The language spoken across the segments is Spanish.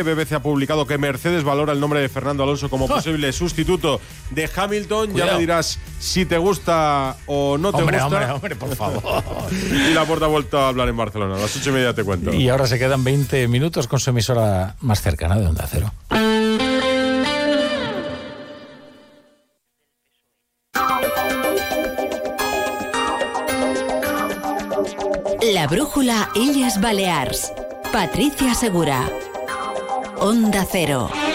BBC ha publicado que Mercedes valora el nombre de Fernando Alonso como Ah. posible sustituto de Hamilton. Ya me dirás si te gusta o no te Hombre, gusta. hombre, hombre, por favor. Y la puerta ha vuelto a hablar en Barcelona. A las ocho y media te cuento. y ahora se quedan 20 minutos con su emisora más cercana de Onda Cero. La brújula Illes Balears. Patricia Segura. Onda Cero.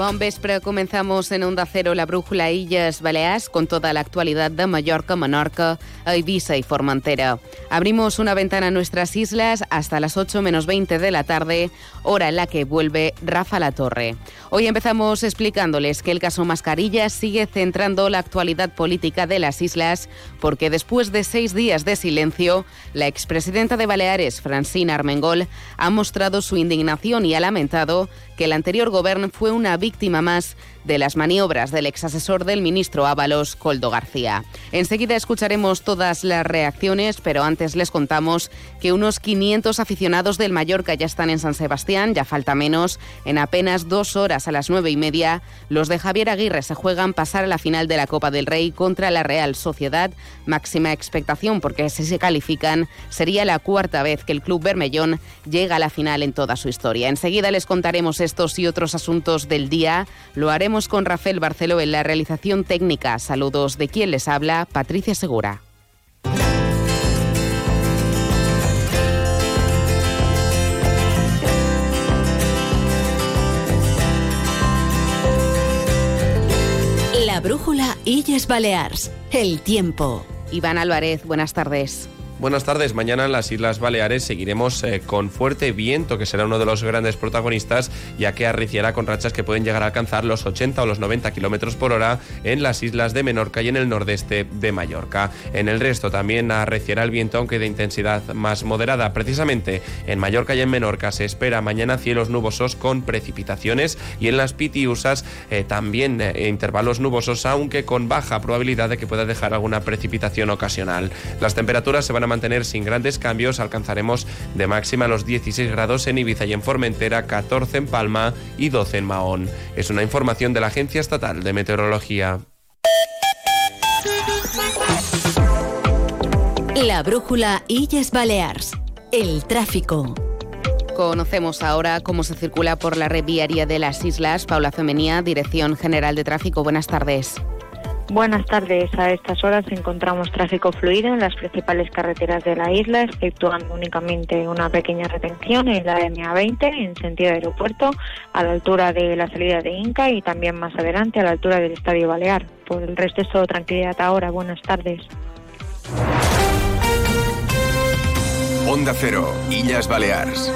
Bon vespre, comenzamos en Onda Cero la brújula Illes Balears con toda la actualidad de Mallorca, Menorca, Ibiza y Formentera. Abrimos una ventana a nuestras islas hasta las 8 menos 20 de la tarde, hora en la que vuelve Rafa La Torre. Hoy empezamos explicándoles que el caso Mascarillas sigue centrando la actualidad política de las islas porque después de seis días de silencio, la expresidenta de Baleares, Francina Armengol, ha mostrado su indignación y ha lamentado que el anterior gobierno fue una víctima más de las maniobras del exasesor del ministro Ábalos, Coldo García. Enseguida escucharemos todas las reacciones, pero antes les contamos que unos 500 aficionados del Mallorca ya están en San Sebastián, ya falta menos. En apenas dos horas a las nueve y media, los de Javier Aguirre se juegan pasar a la final de la Copa del Rey contra la Real Sociedad. Máxima expectación porque si se califican sería la cuarta vez que el club bermellón llega a la final en toda su historia. Enseguida les contaremos estos y otros asuntos del día. Lo haremos con Rafael Barceló en la realización técnica. Saludos de quien les habla, Patricia Segura. La brújula Illes Balears. El tiempo. Iván Álvarez, buenas tardes. Buenas tardes. Mañana en las Islas Baleares seguiremos eh, con fuerte viento, que será uno de los grandes protagonistas, ya que arreciará con rachas que pueden llegar a alcanzar los 80 o los 90 kilómetros por hora en las islas de Menorca y en el nordeste de Mallorca. En el resto también arreciará el viento, aunque de intensidad más moderada. Precisamente en Mallorca y en Menorca se espera mañana cielos nubosos con precipitaciones y en las Pitiusas eh, también eh, intervalos nubosos, aunque con baja probabilidad de que pueda dejar alguna precipitación ocasional. Las temperaturas se van a mantener sin grandes cambios, alcanzaremos de máxima los 16 grados en Ibiza y en Formentera, 14 en Palma y 12 en Mahón. Es una información de la Agencia Estatal de Meteorología. La brújula Illes Balears. El tráfico. Conocemos ahora cómo se circula por la red viaria de las islas. Paula Femenía, Dirección General de Tráfico. Buenas tardes. Buenas tardes. A estas horas encontramos tráfico fluido en las principales carreteras de la isla, exceptuando únicamente una pequeña retención en la MA20 en sentido aeropuerto, a la altura de la salida de Inca y también más adelante a la altura del Estadio Balear. Por el resto es todo tranquilidad ahora. Buenas tardes. Onda Cero, Illes Balears.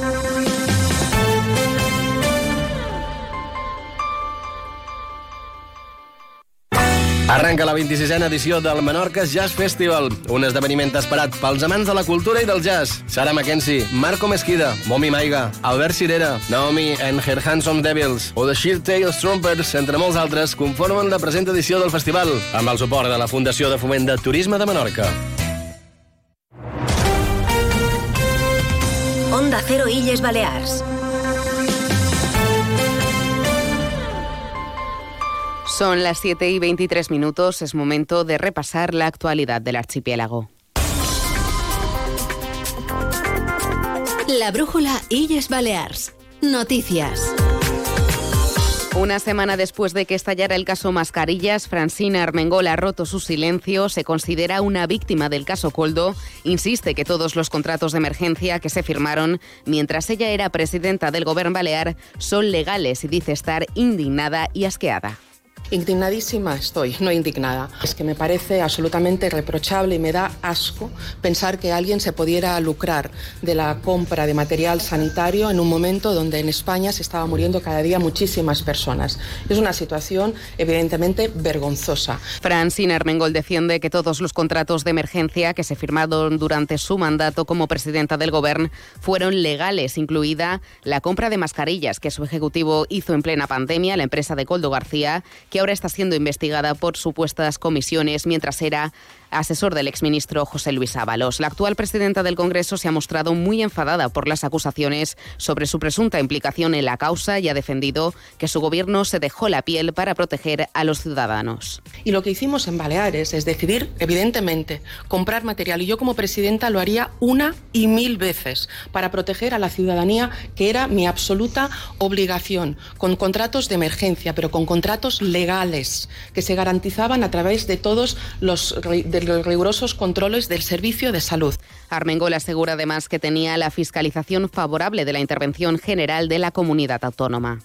Arranca la 26a edició del Menorca Jazz Festival, un esdeveniment esperat pels amants de la cultura i del jazz. Sara Mackenzie, Marco Mesquida, Momi Maiga, Albert Cirera, Naomi and Her Handsome Devils o The Sheer Tales Trumpers, entre molts altres, conformen la present edició del festival, amb el suport de la Fundació de Foment de Turisme de Menorca. Onda Cero Illes Balears. Son las 7 y 23 minutos. Es momento de repasar la actualidad del archipiélago. La brújula Illes Balears. Noticias. Una semana después de que estallara el caso Mascarillas, Francina Armengol ha roto su silencio, se considera una víctima del caso Coldo, insiste que todos los contratos de emergencia que se firmaron mientras ella era presidenta del Gobierno Balear son legales y dice estar indignada y asqueada. Indignadísima estoy, no indignada. Es que me parece absolutamente reprochable y me da asco pensar que alguien se pudiera lucrar de la compra de material sanitario en un momento donde en España se estaba muriendo cada día muchísimas personas. Es una situación evidentemente vergonzosa. Francina Armengol defiende que todos los contratos de emergencia que se firmaron durante su mandato como presidenta del Gobierno fueron legales, incluida la compra de mascarillas que su ejecutivo hizo en plena pandemia, la empresa de Coldo García, que ahora está siendo investigada por supuestas comisiones mientras era asesor del exministro José Luis Ábalos. La actual presidenta del Congreso se ha mostrado muy enfadada por las acusaciones sobre su presunta implicación en la causa y ha defendido que su gobierno se dejó la piel para proteger a los ciudadanos. Y lo que hicimos en Baleares es decidir, evidentemente, comprar material. Y yo como presidenta lo haría una y mil veces para proteger a la ciudadanía, que era mi absoluta obligación, con contratos de emergencia, pero con contratos legales, que se garantizaban a través de todos los, de los rigurosos controles del Servicio de Salud. Armengol asegura además que tenía la fiscalización favorable de la intervención general de la comunidad autónoma.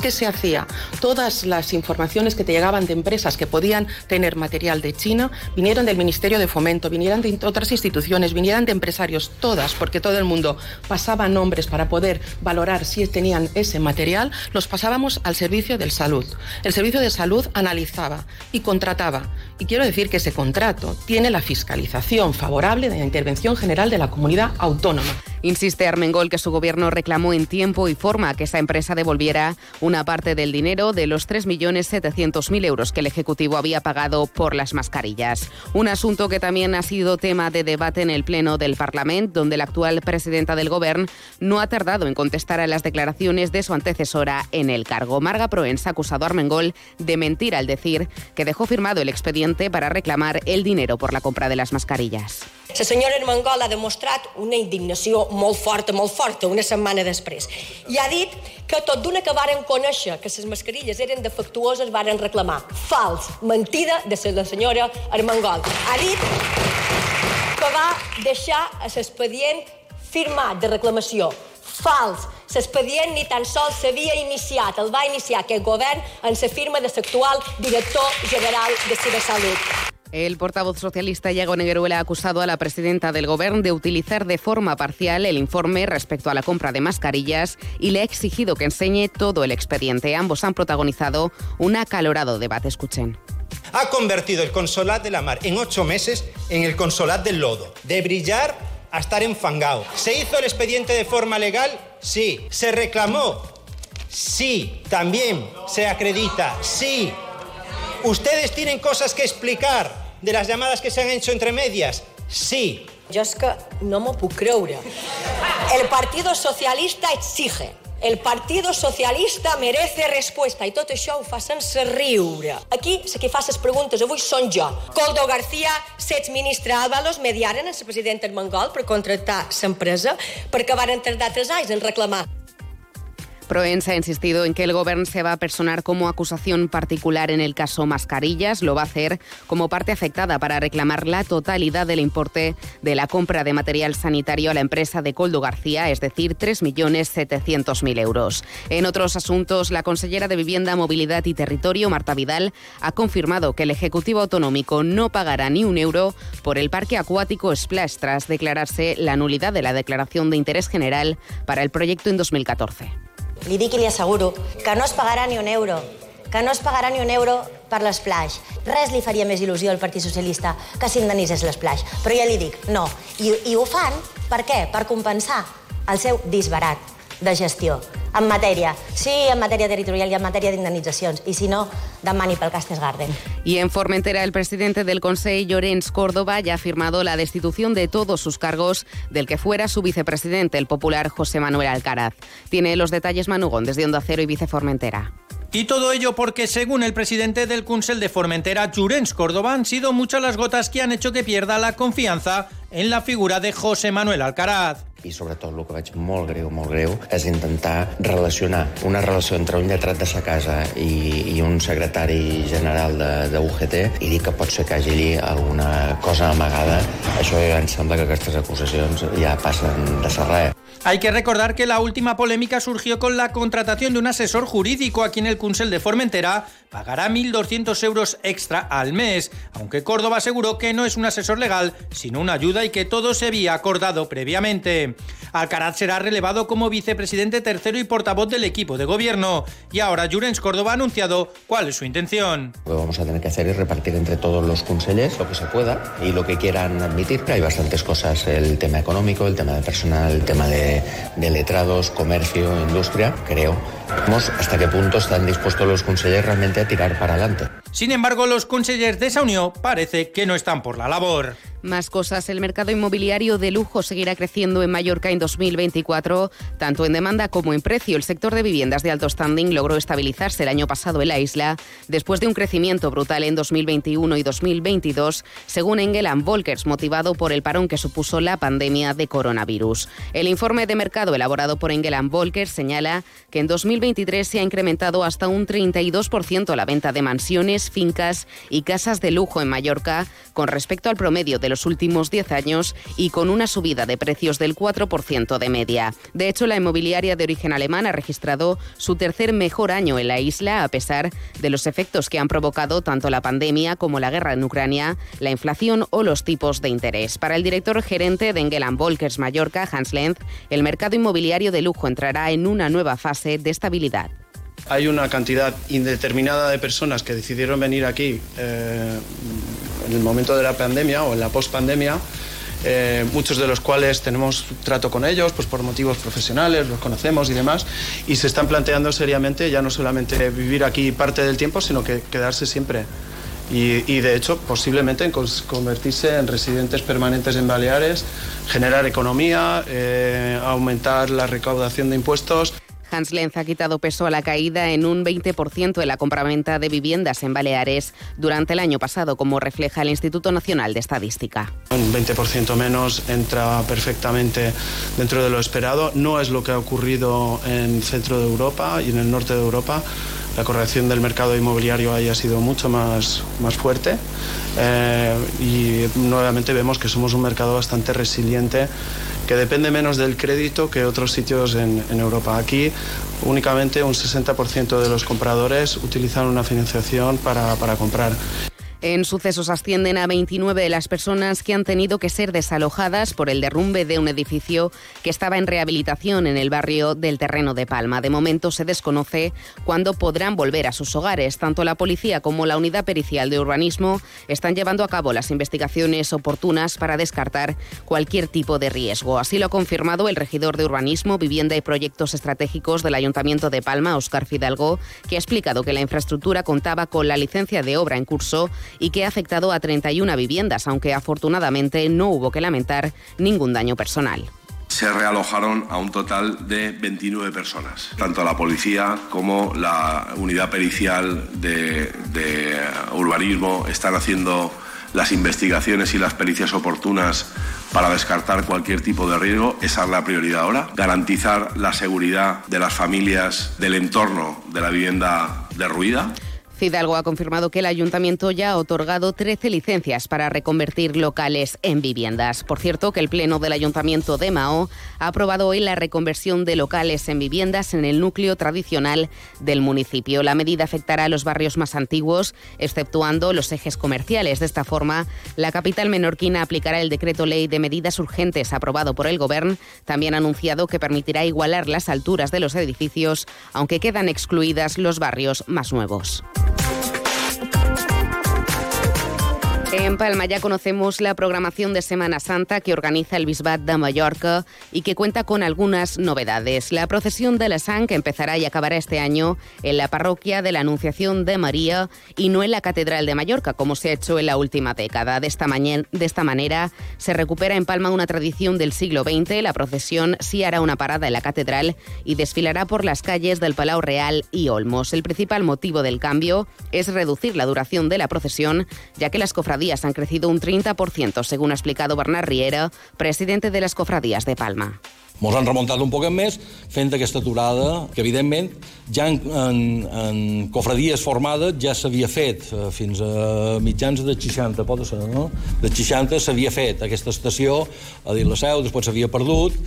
¿Qué se hacía? Todas las informaciones que te llegaban de empresas que podían tener material de China vinieron del Ministerio de Fomento, vinieran de otras instituciones, vinieran de empresarios, todas, porque todo el mundo pasaba nombres para poder valorar si tenían ese material, los pasábamos al Servicio de Salud. El Servicio de Salud analizaba y contrataba. Y quiero decir que ese contrato tiene la fiscalización favorable de la intervención general de la comunidad autónoma. Insiste Armengol que su gobierno reclamó en tiempo y forma que esa empresa devolviera una parte del dinero de los 3.700.000 euros que el Ejecutivo había pagado por las mascarillas. Un asunto que también ha sido tema de debate en el Pleno del Parlamento, donde la actual presidenta del Gobierno no ha tardado en contestar a las declaraciones de su antecesora en el cargo. Marga Proens ha acusado a Armengol de mentir al decir que dejó firmado el expediente para reclamar el dinero por la compra de las mascarillas. La senyora Armengol ha demostrat una indignació molt forta, molt forta, una setmana després. I ha dit que tot d'una que varen conèixer que les mascarilles eren defectuoses, varen reclamar. Fals, mentida de la senyora Armengol. Ha dit que va deixar l'expedient firmat de reclamació. Fals. L'expedient ni tan sols s'havia iniciat. El va iniciar aquest govern en la firma de l'actual director general de Cibersalut. El portavoz socialista Iago Negueruela ha acusado a la presidenta del Gobierno de utilizar de forma parcial el informe respecto a la compra de mascarillas y le ha exigido que enseñe todo el expediente. Ambos han protagonizado un acalorado debate. Escuchen. Ha convertido el Consolat de la Mar en ocho meses en el Consolat del Lodo. De brillar a estar enfangado. ¿Se hizo el expediente de forma legal? Sí. ¿Se reclamó? Sí. También se acredita. Sí. ¿Ustedes tienen cosas que explicar de las llamadas que se han hecho entre medias? Sí. Jo és que no m'ho puc creure. El Partido Socialista exige. El Partido Socialista merece respuesta i tot això ho fa sense riure. Aquí, la que fa les preguntes avui són jo. Coldo García, l'exministre Ábalos, mediaren el president Armengol per contractar l'empresa perquè varen tardar tres anys en reclamar Proens ha insistido en que el Gobierno se va a personar como acusación particular en el caso Mascarillas. Lo va a hacer como parte afectada para reclamar la totalidad del importe de la compra de material sanitario a la empresa de Coldo García, es decir, 3.700.000 euros. En otros asuntos, la consellera de Vivienda, Movilidad y Territorio, Marta Vidal, ha confirmado que el Ejecutivo Autonómico no pagará ni un euro por el parque acuático Splash tras declararse la nulidad de la declaración de interés general para el proyecto en 2014. Li dic i li asseguro que no es pagarà ni un euro que no es pagarà ni un euro per l'esplaix. Res li faria més il·lusió al Partit Socialista que s'indemnitzés l'esplaix. Però ja li dic, no. I, I ho fan, per què? Per compensar el seu disbarat de gestió en matèria, sí, en matèria territorial i en matèria d'indemnitzacions, i si no, demani pel Castes Garden. Y en Formentera, el presidente del Consejo, Llorenç Córdoba, ya ha firmado la destitución de todos sus cargos del que fuera su vicepresidente, el popular José Manuel Alcaraz. Tiene los detalles Manugón desde Onda Cero y Vice Formentera. Y todo ello porque, según el presidente del Consell de Formentera, Llorenç Córdoba, han sido muchas las gotas que han hecho que pierda la confianza en la figura de José Manuel Alcaraz. I sobretot el que veig molt greu, molt greu, és intentar relacionar una relació entre un lletrat de sa casa i, i un secretari general de, de UGT i dir que pot ser que hagi allí alguna cosa amagada. Això ja em sembla que aquestes acusacions ja passen de ser res. Hay que recordar que la última polémica surgió con la contratación de un asesor jurídico a quien el Consell de Formentera pagará 1.200 euros extra al mes, aunque Córdoba aseguró que no es un asesor legal, sino una ayuda y que todo se había acordado previamente. Alcaraz será relevado como vicepresidente tercero y portavoz del equipo de gobierno. Y ahora Jurens Córdoba ha anunciado cuál es su intención. Lo que vamos a tener que hacer es repartir entre todos los consellers lo que se pueda y lo que quieran admitir. Hay bastantes cosas, el tema económico, el tema de personal, el tema de, de letrados, comercio, industria, creo. Vamos hasta qué punto están dispuestos los consellers realmente a tirar para adelante. Sin embargo, los consellers de esa unión parece que no están por la labor. Más cosas. El mercado inmobiliario de lujo seguirá creciendo en Mallorca en 2024, tanto en demanda como en precio. El sector de viviendas de alto standing logró estabilizarse el año pasado en la isla, después de un crecimiento brutal en 2021 y 2022, según Engel Volkers, motivado por el parón que supuso la pandemia de coronavirus. El informe de mercado elaborado por Engel Volkers señala que en 2023 se ha incrementado hasta un 32% la venta de mansiones, fincas y casas de lujo en Mallorca con respecto al promedio de los últimos 10 años y con una subida de precios del 4% de media. De hecho, la inmobiliaria de origen alemán ha registrado su tercer mejor año en la isla, a pesar de los efectos que han provocado tanto la pandemia como la guerra en Ucrania, la inflación o los tipos de interés. Para el director gerente de Engeland Volkers Mallorca, Hans Lenz, el mercado inmobiliario de lujo entrará en una nueva fase de estabilidad hay una cantidad indeterminada de personas que decidieron venir aquí eh, en el momento de la pandemia o en la post-pandemia, eh, muchos de los cuales tenemos trato con ellos pues por motivos profesionales, los conocemos y demás, y se están planteando seriamente ya no solamente vivir aquí parte del tiempo, sino que quedarse siempre. Y, de hecho, posiblemente en convertirse en residentes permanentes en Baleares, generar economía, eh, aumentar la recaudación de impuestos. Hans Lenz ha quitado peso a la caída en un 20% en la compraventa de viviendas en Baleares durante el año pasado, como refleja el Instituto Nacional de Estadística. Un 20% menos entra perfectamente dentro de lo esperado. No es lo que ha ocurrido en el centro de Europa y en el norte de Europa la corrección del mercado inmobiliario haya sido mucho más, más fuerte eh, y nuevamente vemos que somos un mercado bastante resiliente que depende menos del crédito que otros sitios en, en Europa. Aquí únicamente un 60% de los compradores utilizan una financiación para, para comprar. En sucesos ascienden a 29 de las personas que han tenido que ser desalojadas por el derrumbe de un edificio que estaba en rehabilitación en el barrio del Terreno de Palma. De momento se desconoce cuándo podrán volver a sus hogares. Tanto la policía como la unidad pericial de urbanismo están llevando a cabo las investigaciones oportunas para descartar cualquier tipo de riesgo. Así lo ha confirmado el regidor de urbanismo, vivienda y proyectos estratégicos del Ayuntamiento de Palma, Oscar Fidalgo, que ha explicado que la infraestructura contaba con la licencia de obra en curso y que ha afectado a 31 viviendas, aunque afortunadamente no hubo que lamentar ningún daño personal se realojaron a un total de 29 personas. Tanto la policía como la unidad pericial de, urbanismo están haciendo las investigaciones y las pericias oportunas para descartar cualquier tipo de riesgo. Esa es la prioridad ahora. Garantizar la seguridad de las familias del entorno de la vivienda derruida. Fidalgo ha confirmado que el ayuntamiento ya ha otorgado 13 licencias para reconvertir locales en viviendas. Por cierto, que el Pleno del Ayuntamiento de Mao ha aprobado hoy la reconversión de locales en viviendas en el núcleo tradicional del municipio. La medida afectará a los barrios más antiguos, exceptuando los ejes comerciales. De esta forma, la capital menorquina aplicará el decreto ley de medidas urgentes aprobado por el Gobierno. También anunciado que permitirá igualar las alturas de los edificios, aunque quedan excluidas los barrios más nuevos. En Palma ya conocemos la programación de Semana Santa que organiza el Bisbat de Mallorca y que cuenta con algunas novedades. La procesión de la Sang empezará y acabará este año en la parroquia de la Anunciación de María y no en la Catedral de Mallorca, como se ha hecho en la última década. De esta, de esta manera se recupera en Palma una tradición del siglo XX. La procesión sí hará una parada en la Catedral y desfilará por las calles del Palau Real y Olmos. El principal motivo del cambio es reducir la duración de la procesión, ya que las cofradías cofradías han crecido un 30%, según ha explicado Bernard Riera, presidente de les cofradías de Palma. Ens han remuntat un poquet més fent aquesta aturada, que evidentment ja en, en, en cofradies formades ja s'havia fet eh, fins a mitjans de 60, pot ser, no? De 60 s'havia fet aquesta estació a dir la seu, després s'havia perdut,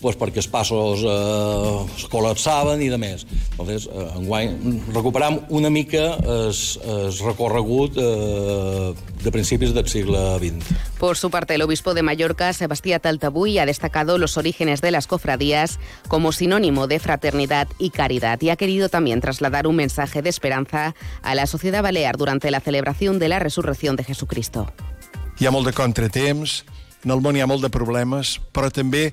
pues perquè els passos eh, es col·lapsaven i de més. Entonces, eh, enguany recuperam una mica el, el recorregut eh, de principis del segle XX. Por su parte, el obispo de Mallorca, Sebastián Taltabuy, ha destacado los orígenes de las cofradías como sinónimo de fraternidad y caridad y ha querido también trasladar un mensaje de esperanza a la sociedad balear durante la celebración de la resurrección de Jesucristo. Hi ha molt de contratemps, en el món hi ha molt de problemes, però també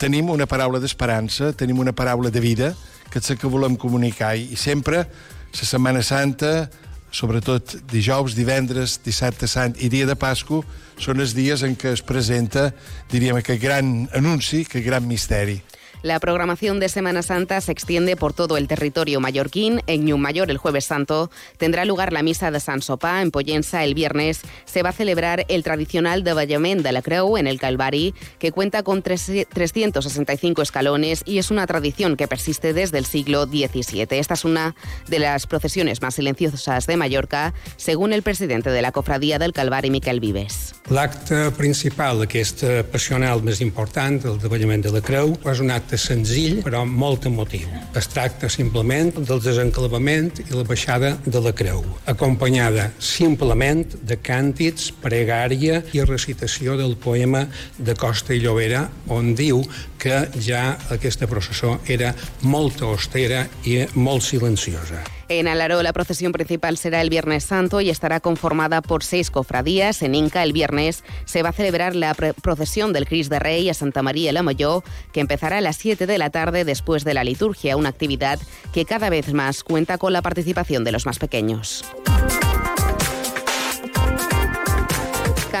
tenim una paraula d'esperança, tenim una paraula de vida, que és la que volem comunicar. I sempre, la Setmana Santa, sobretot dijous, divendres, dissabte sant i dia de Pasco, són els dies en què es presenta, diríem, aquest gran anunci, aquest gran misteri. La programación de Semana Santa se extiende por todo el territorio mallorquín. En Ñumayor, el Jueves Santo, tendrá lugar la misa de San Sopá. En Pollensa, el viernes, se va a celebrar el tradicional Davallament de la Creu en el Calvari, que cuenta con 365 escalones y es una tradición que persiste desde el siglo XVII. Esta es una de las procesiones más silenciosas de Mallorca, según el presidente de la Cofradía del Calvari, Miquel Vives. L'acte principal d'aquesta passional més important, el davallament de la Creu, és un acte senzill però molt emotiu. Es tracta simplement del desenclavament i la baixada de la creu, acompanyada simplement de càntics, pregària i recitació del poema de Costa i Llobera, on diu que ja aquesta processó era molt austera i molt silenciosa. En Alaró la procesión principal será el Viernes Santo y estará conformada por seis cofradías. En Inca el viernes se va a celebrar la procesión del Cris de Rey a Santa María la Molló, que empezará a las 7 de la tarde después de la liturgia, una actividad que cada vez más cuenta con la participación de los más pequeños.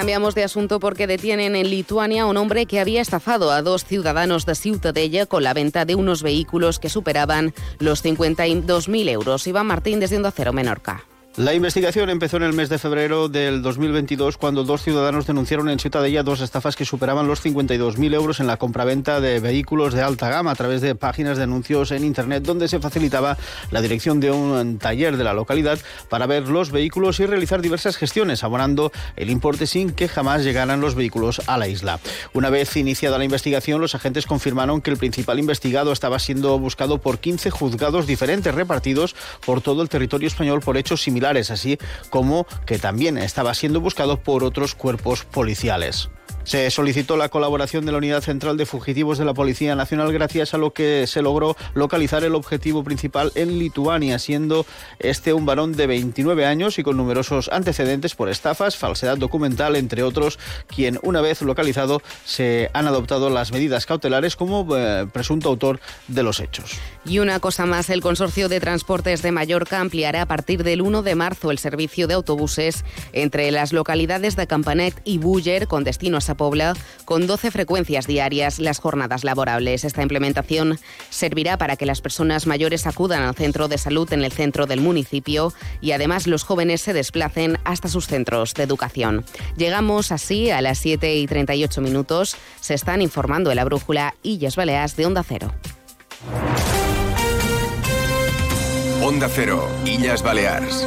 Cambiamos de asunto porque detienen en Lituania a un hombre que había estafado a dos ciudadanos de Ciutadella con la venta de unos vehículos que superaban los 52.000 euros. Iván Martín desde Onda Cero Menorca. La investigación empezó en el mes de febrero del 2022 cuando dos ciudadanos denunciaron en Ciutadella dos estafas que superaban los 52.000 euros en la compraventa de vehículos de alta gama a través de páginas de anuncios en Internet donde se facilitaba la dirección de un taller de la localidad para ver los vehículos y realizar diversas gestiones, abonando el importe sin que jamás llegaran los vehículos a la isla. Una vez iniciada la investigación, los agentes confirmaron que el principal investigado estaba siendo buscado por 15 juzgados diferentes repartidos por todo el territorio español por hechos similares así como que también estaba siendo buscado por otros cuerpos policiales. Se solicitó la colaboración de la Unidad Central de Fugitivos de la Policía Nacional gracias a lo que se logró localizar el objetivo principal en Lituania, siendo este un varón de 29 años y con numerosos antecedentes por estafas, falsedad documental, entre otros, quien una vez localizado se han adoptado las medidas cautelares como eh, presunto autor de los hechos. Y una cosa más, el Consorcio de Transportes de Mallorca ampliará a partir del 1 de marzo el servicio de autobuses entre las localidades de Campanet y Buller con destino a Pobla con 12 frecuencias diarias las jornadas laborables. Esta implementación servirá para que las personas mayores acudan al centro de salud en el centro del municipio y además los jóvenes se desplacen hasta sus centros de educación. Llegamos así a las 7 y 38 minutos. Se están informando en la brújula Illes Baleas de Onda Cero. Onda Cero, Illas Balears.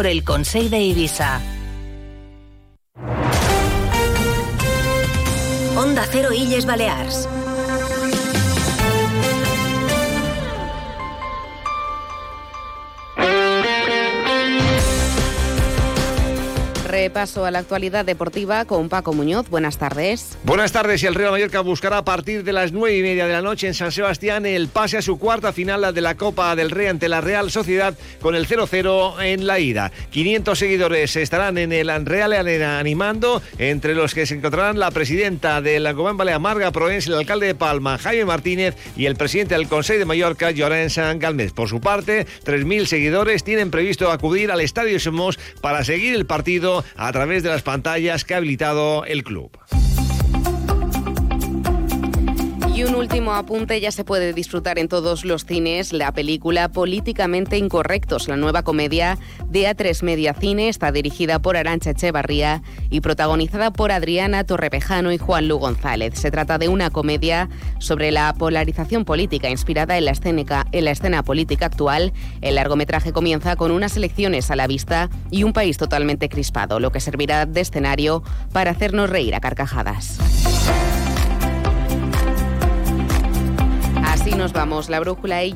el Consejo de Ibiza. Onda Cero Illes Balears. Repaso a la actualidad deportiva con Paco Muñoz. Buenas tardes. Buenas tardes. El Real Mallorca buscará a partir de las nueve y media de la noche en San Sebastián el pase a su cuarta final de la Copa del Rey ante la Real Sociedad con el 0-0 en la ida. 500 seguidores estarán en el Real Arena animando, entre los que se encontrarán la presidenta de la Gobán Balea Marga Proens, el alcalde de Palma, Jaime Martínez, y el presidente del Consejo de Mallorca, Llorenç Galmés. Por su parte, 3.000 seguidores tienen previsto acudir al Estadio Somos para seguir el partido a través de las pantallas que ha habilitado el club. Y un último apunte, ya se puede disfrutar en todos los cines la película Políticamente Incorrectos, la nueva comedia de A3 Media Cine, está dirigida por Arancha Echevarría y protagonizada por Adriana Torrevejano y Juan Lu González. Se trata de una comedia sobre la polarización política inspirada en la, escénica, en la escena política actual. El largometraje comienza con unas elecciones a la vista y un país totalmente crispado, lo que servirá de escenario para hacernos reír a carcajadas. Así nos vamos. La brújula y